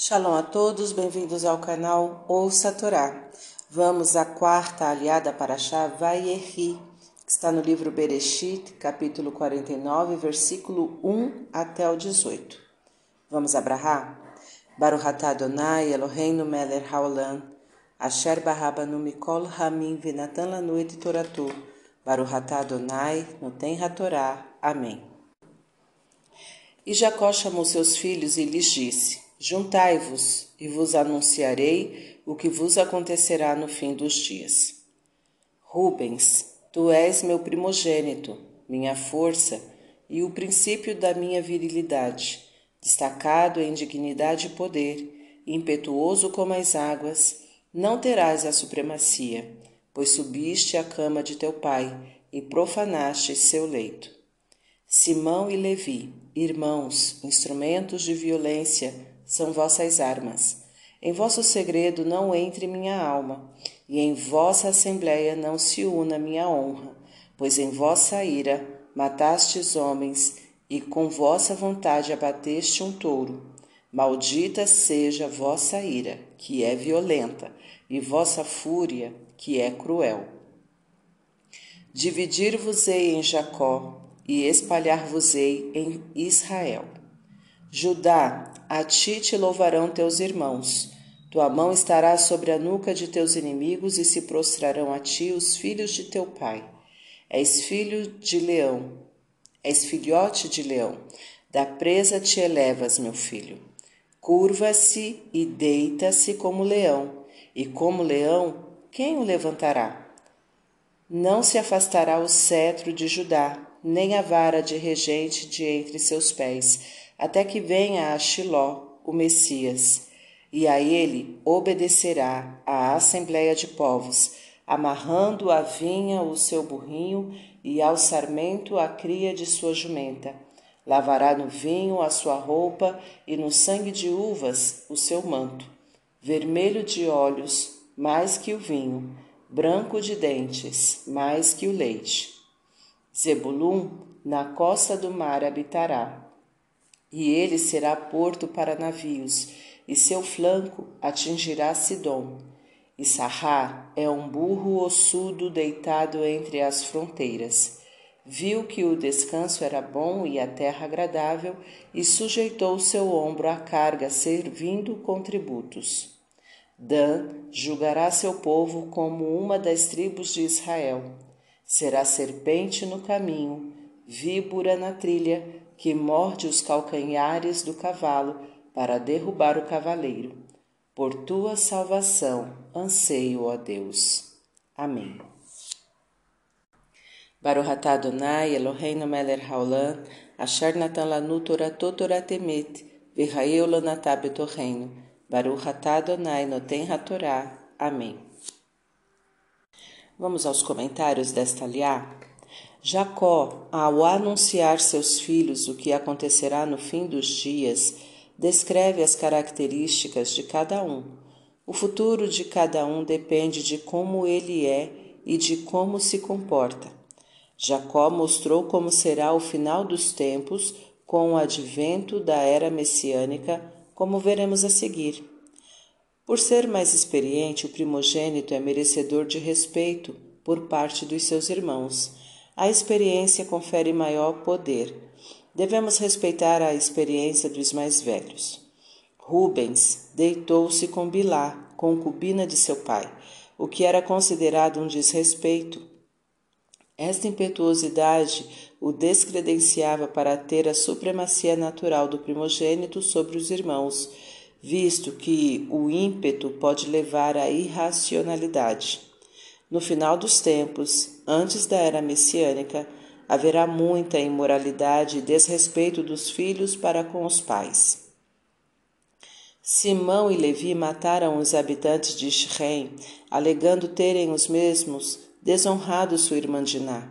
Shalom a todos, bem-vindos ao canal Ouça a Torá. Vamos à quarta aliada para Shá Vaierri, que está no livro Bereshit, capítulo 49, versículo 1 até o 18. Vamos abrahar? Baruch atah Adonai Eloheinu melech haolam, asher barabanu mikol hamim venatan lanu et toratu, Baruch atah Adonai noten hatorá. Amém. E Jacó chamou seus filhos e lhes disse, Juntai-vos, e vos anunciarei o que vos acontecerá no fim dos dias. Rubens, tu és meu primogênito, minha força e o princípio da minha virilidade, destacado em dignidade e poder, impetuoso como as águas, não terás a supremacia, pois subiste à cama de teu pai e profanaste seu leito. Simão e Levi, irmãos, instrumentos de violência, são vossas armas. Em vosso segredo não entre minha alma, e em vossa assembléia não se una minha honra, pois em vossa ira matastes homens, e com vossa vontade abateste um touro. Maldita seja vossa ira, que é violenta, e vossa fúria, que é cruel. Dividir-vos-ei em Jacó, e espalhar-vos-ei em Israel. Judá, a ti te louvarão teus irmãos. Tua mão estará sobre a nuca de teus inimigos e se prostrarão a ti os filhos de teu pai. És filho de leão, és filhote de leão. Da presa te elevas, meu filho. Curva-se e deita-se como leão, e como leão, quem o levantará? Não se afastará o cetro de Judá, nem a vara de regente de entre seus pés até que venha a Shiló, o Messias, e a ele obedecerá a assembléia de povos, amarrando à vinha o seu burrinho e ao sarmento a cria de sua jumenta. Lavará no vinho a sua roupa e no sangue de uvas o seu manto. Vermelho de olhos, mais que o vinho, branco de dentes, mais que o leite. Zebulum na costa do mar habitará e ele será porto para navios, e seu flanco atingirá Sidom. E Sarrá é um burro ossudo deitado entre as fronteiras. Viu que o descanso era bom e a terra agradável, e sujeitou seu ombro à carga, servindo com tributos. Dan julgará seu povo como uma das tribos de Israel. Será serpente no caminho, víbora na trilha, que morde os calcanhares do cavalo para derrubar o cavaleiro. Por tua salvação anseio, ó Deus. Amém. Baruch atah Adonai Eloheinu melech haolam, asher natan lanu toratot toratemet, v'chaeu lanatah betorreino. Baruch atah Adonai noten hatorá. Amém. Vamos aos comentários desta liá. Jacó, ao anunciar seus filhos o que acontecerá no fim dos dias, descreve as características de cada um. O futuro de cada um depende de como ele é e de como se comporta. Jacó mostrou como será o final dos tempos com o advento da era messiânica, como veremos a seguir. Por ser mais experiente, o primogênito é merecedor de respeito por parte dos seus irmãos a experiência confere maior poder. Devemos respeitar a experiência dos mais velhos. Rubens deitou-se com Bilá, concubina de seu pai, o que era considerado um desrespeito. Esta impetuosidade o descredenciava para ter a supremacia natural do primogênito sobre os irmãos, visto que o ímpeto pode levar à irracionalidade. No final dos tempos, antes da era messiânica, haverá muita imoralidade e desrespeito dos filhos para com os pais. Simão e Levi mataram os habitantes de Shrem, alegando terem os mesmos desonrado sua irmã Diná.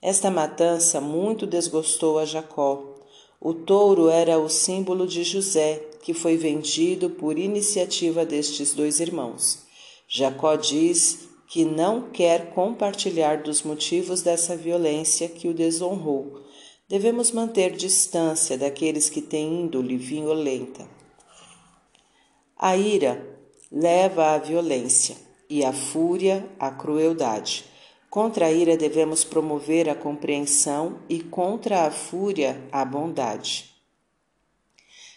Esta matança muito desgostou a Jacó. O touro era o símbolo de José, que foi vendido por iniciativa destes dois irmãos. Jacó diz que não quer compartilhar dos motivos dessa violência que o desonrou. Devemos manter distância daqueles que têm índole violenta. A ira leva à violência e a fúria à crueldade. Contra a ira devemos promover a compreensão e contra a fúria a bondade.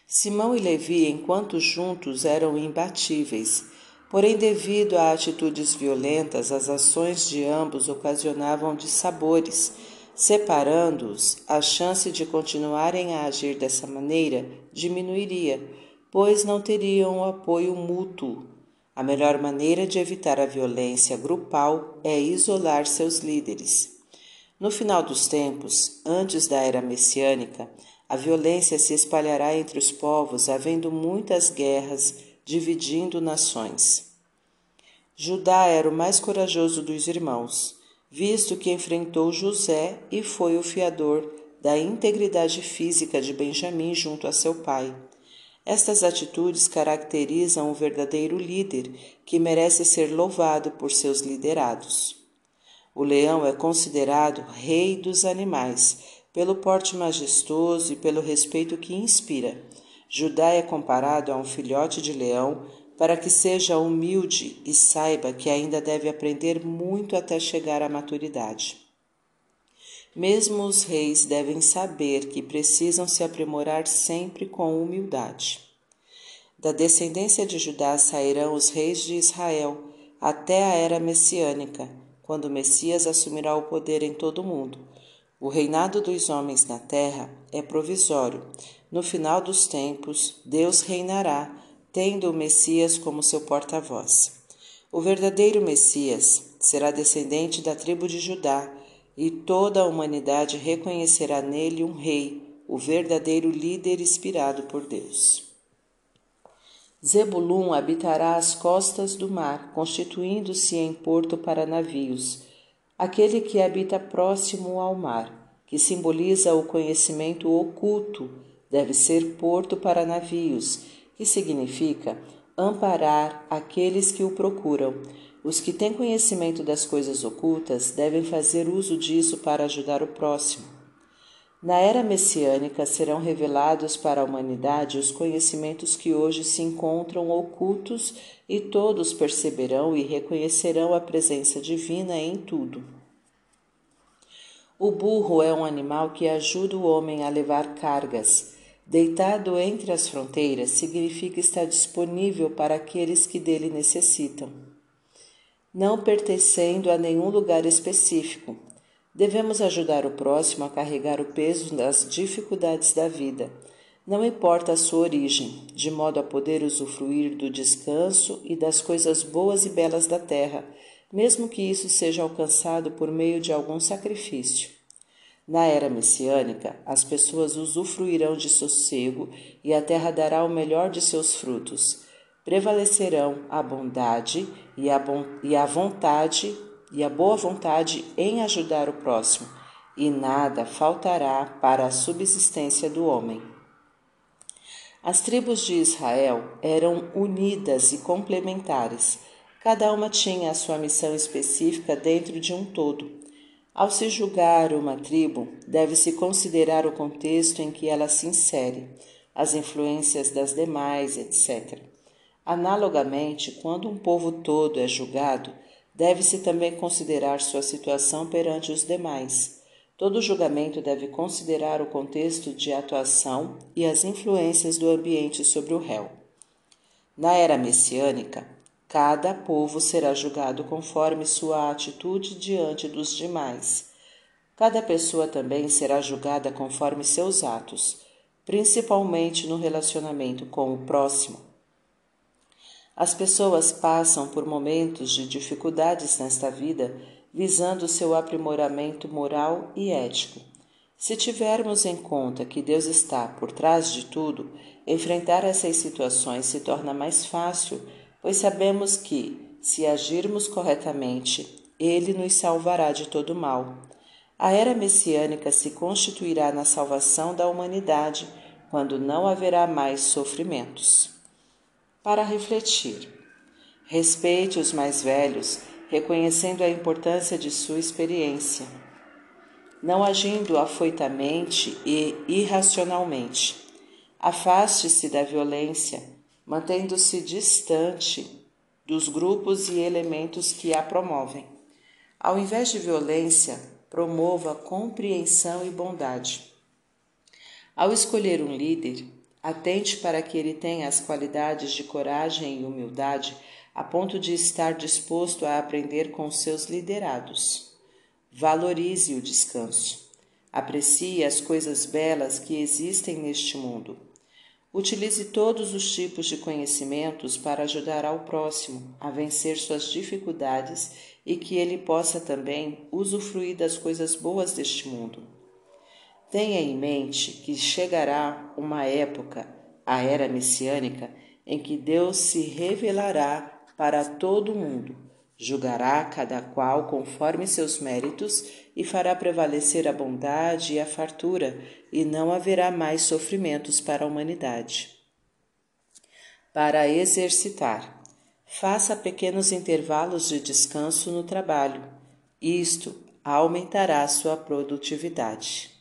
Simão e Levi, enquanto juntos, eram imbatíveis. Porém, devido a atitudes violentas, as ações de ambos ocasionavam dissabores. Separando-os, a chance de continuarem a agir dessa maneira diminuiria, pois não teriam apoio mútuo. A melhor maneira de evitar a violência grupal é isolar seus líderes. No final dos tempos, antes da era messiânica, a violência se espalhará entre os povos, havendo muitas guerras, dividindo nações. Judá era o mais corajoso dos irmãos, visto que enfrentou José e foi o fiador da integridade física de Benjamim junto a seu pai. Estas atitudes caracterizam um verdadeiro líder que merece ser louvado por seus liderados. O leão é considerado rei dos animais, pelo porte majestoso e pelo respeito que inspira. Judá é comparado a um filhote de leão para que seja humilde e saiba que ainda deve aprender muito até chegar à maturidade. Mesmo os reis devem saber que precisam se aprimorar sempre com humildade. Da descendência de Judá sairão os reis de Israel até a era messiânica, quando o Messias assumirá o poder em todo o mundo. O reinado dos homens na terra é provisório. No final dos tempos, Deus reinará, tendo o Messias como seu porta-voz. O verdadeiro Messias será descendente da tribo de Judá e toda a humanidade reconhecerá nele um rei, o verdadeiro líder inspirado por Deus. Zebulun habitará as costas do mar, constituindo-se em porto para navios. Aquele que habita próximo ao mar, que simboliza o conhecimento oculto, deve ser porto para navios, que significa amparar aqueles que o procuram. Os que têm conhecimento das coisas ocultas devem fazer uso disso para ajudar o próximo. Na era messiânica serão revelados para a humanidade os conhecimentos que hoje se encontram ocultos e todos perceberão e reconhecerão a presença divina em tudo. O burro é um animal que ajuda o homem a levar cargas. Deitado entre as fronteiras significa estar disponível para aqueles que dele necessitam não pertencendo a nenhum lugar específico. Devemos ajudar o próximo a carregar o peso das dificuldades da vida, não importa a sua origem, de modo a poder usufruir do descanso e das coisas boas e belas da terra, mesmo que isso seja alcançado por meio de algum sacrifício. Na era messiânica, as pessoas usufruirão de sossego e a terra dará o melhor de seus frutos prevalecerão a bondade e a, bon e a vontade e a boa vontade em ajudar o próximo, e nada faltará para a subsistência do homem. As tribos de Israel eram unidas e complementares. Cada uma tinha a sua missão específica dentro de um todo. Ao se julgar uma tribo, deve-se considerar o contexto em que ela se insere, as influências das demais, etc. Analogamente, quando um povo todo é julgado, deve-se também considerar sua situação perante os demais. Todo julgamento deve considerar o contexto de atuação e as influências do ambiente sobre o réu. Na era messiânica, cada povo será julgado conforme sua atitude diante dos demais. Cada pessoa também será julgada conforme seus atos, principalmente no relacionamento com o próximo. As pessoas passam por momentos de dificuldades nesta vida visando seu aprimoramento moral e ético. Se tivermos em conta que Deus está por trás de tudo, enfrentar essas situações se torna mais fácil, pois sabemos que, se agirmos corretamente, Ele nos salvará de todo mal. A era messiânica se constituirá na salvação da humanidade quando não haverá mais sofrimentos para refletir. Respeite os mais velhos, reconhecendo a importância de sua experiência, não agindo afoitamente e irracionalmente. Afaste-se da violência, mantendo-se distante dos grupos e elementos que a promovem. Ao invés de violência, promova compreensão e bondade. Ao escolher um líder, atente para que ele tenha as qualidades de coragem e humildade a ponto de estar disposto a aprender com seus liderados. Valorize o descanso. Aprecie as coisas belas que existem neste mundo. Utilize todos os tipos de conhecimentos para ajudar ao próximo a vencer suas dificuldades e que ele possa também usufruir das coisas boas deste mundo. Tenha em mente que chegará uma época, a era messiânica, em que Deus se revelará para todo o mundo, julgará cada qual conforme seus méritos e fará prevalecer a bondade e a fartura, e não haverá mais sofrimentos para a humanidade. Para exercitar, faça pequenos intervalos de descanso no trabalho. Isto aumentará sua produtividade.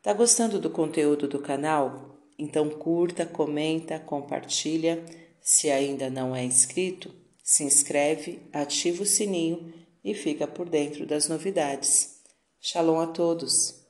Tá gostando do conteúdo do canal? Então curta, comenta, compartilha se ainda não é inscrito, se inscreve, ativa o sininho e fica por dentro das novidades. Shalom a todos!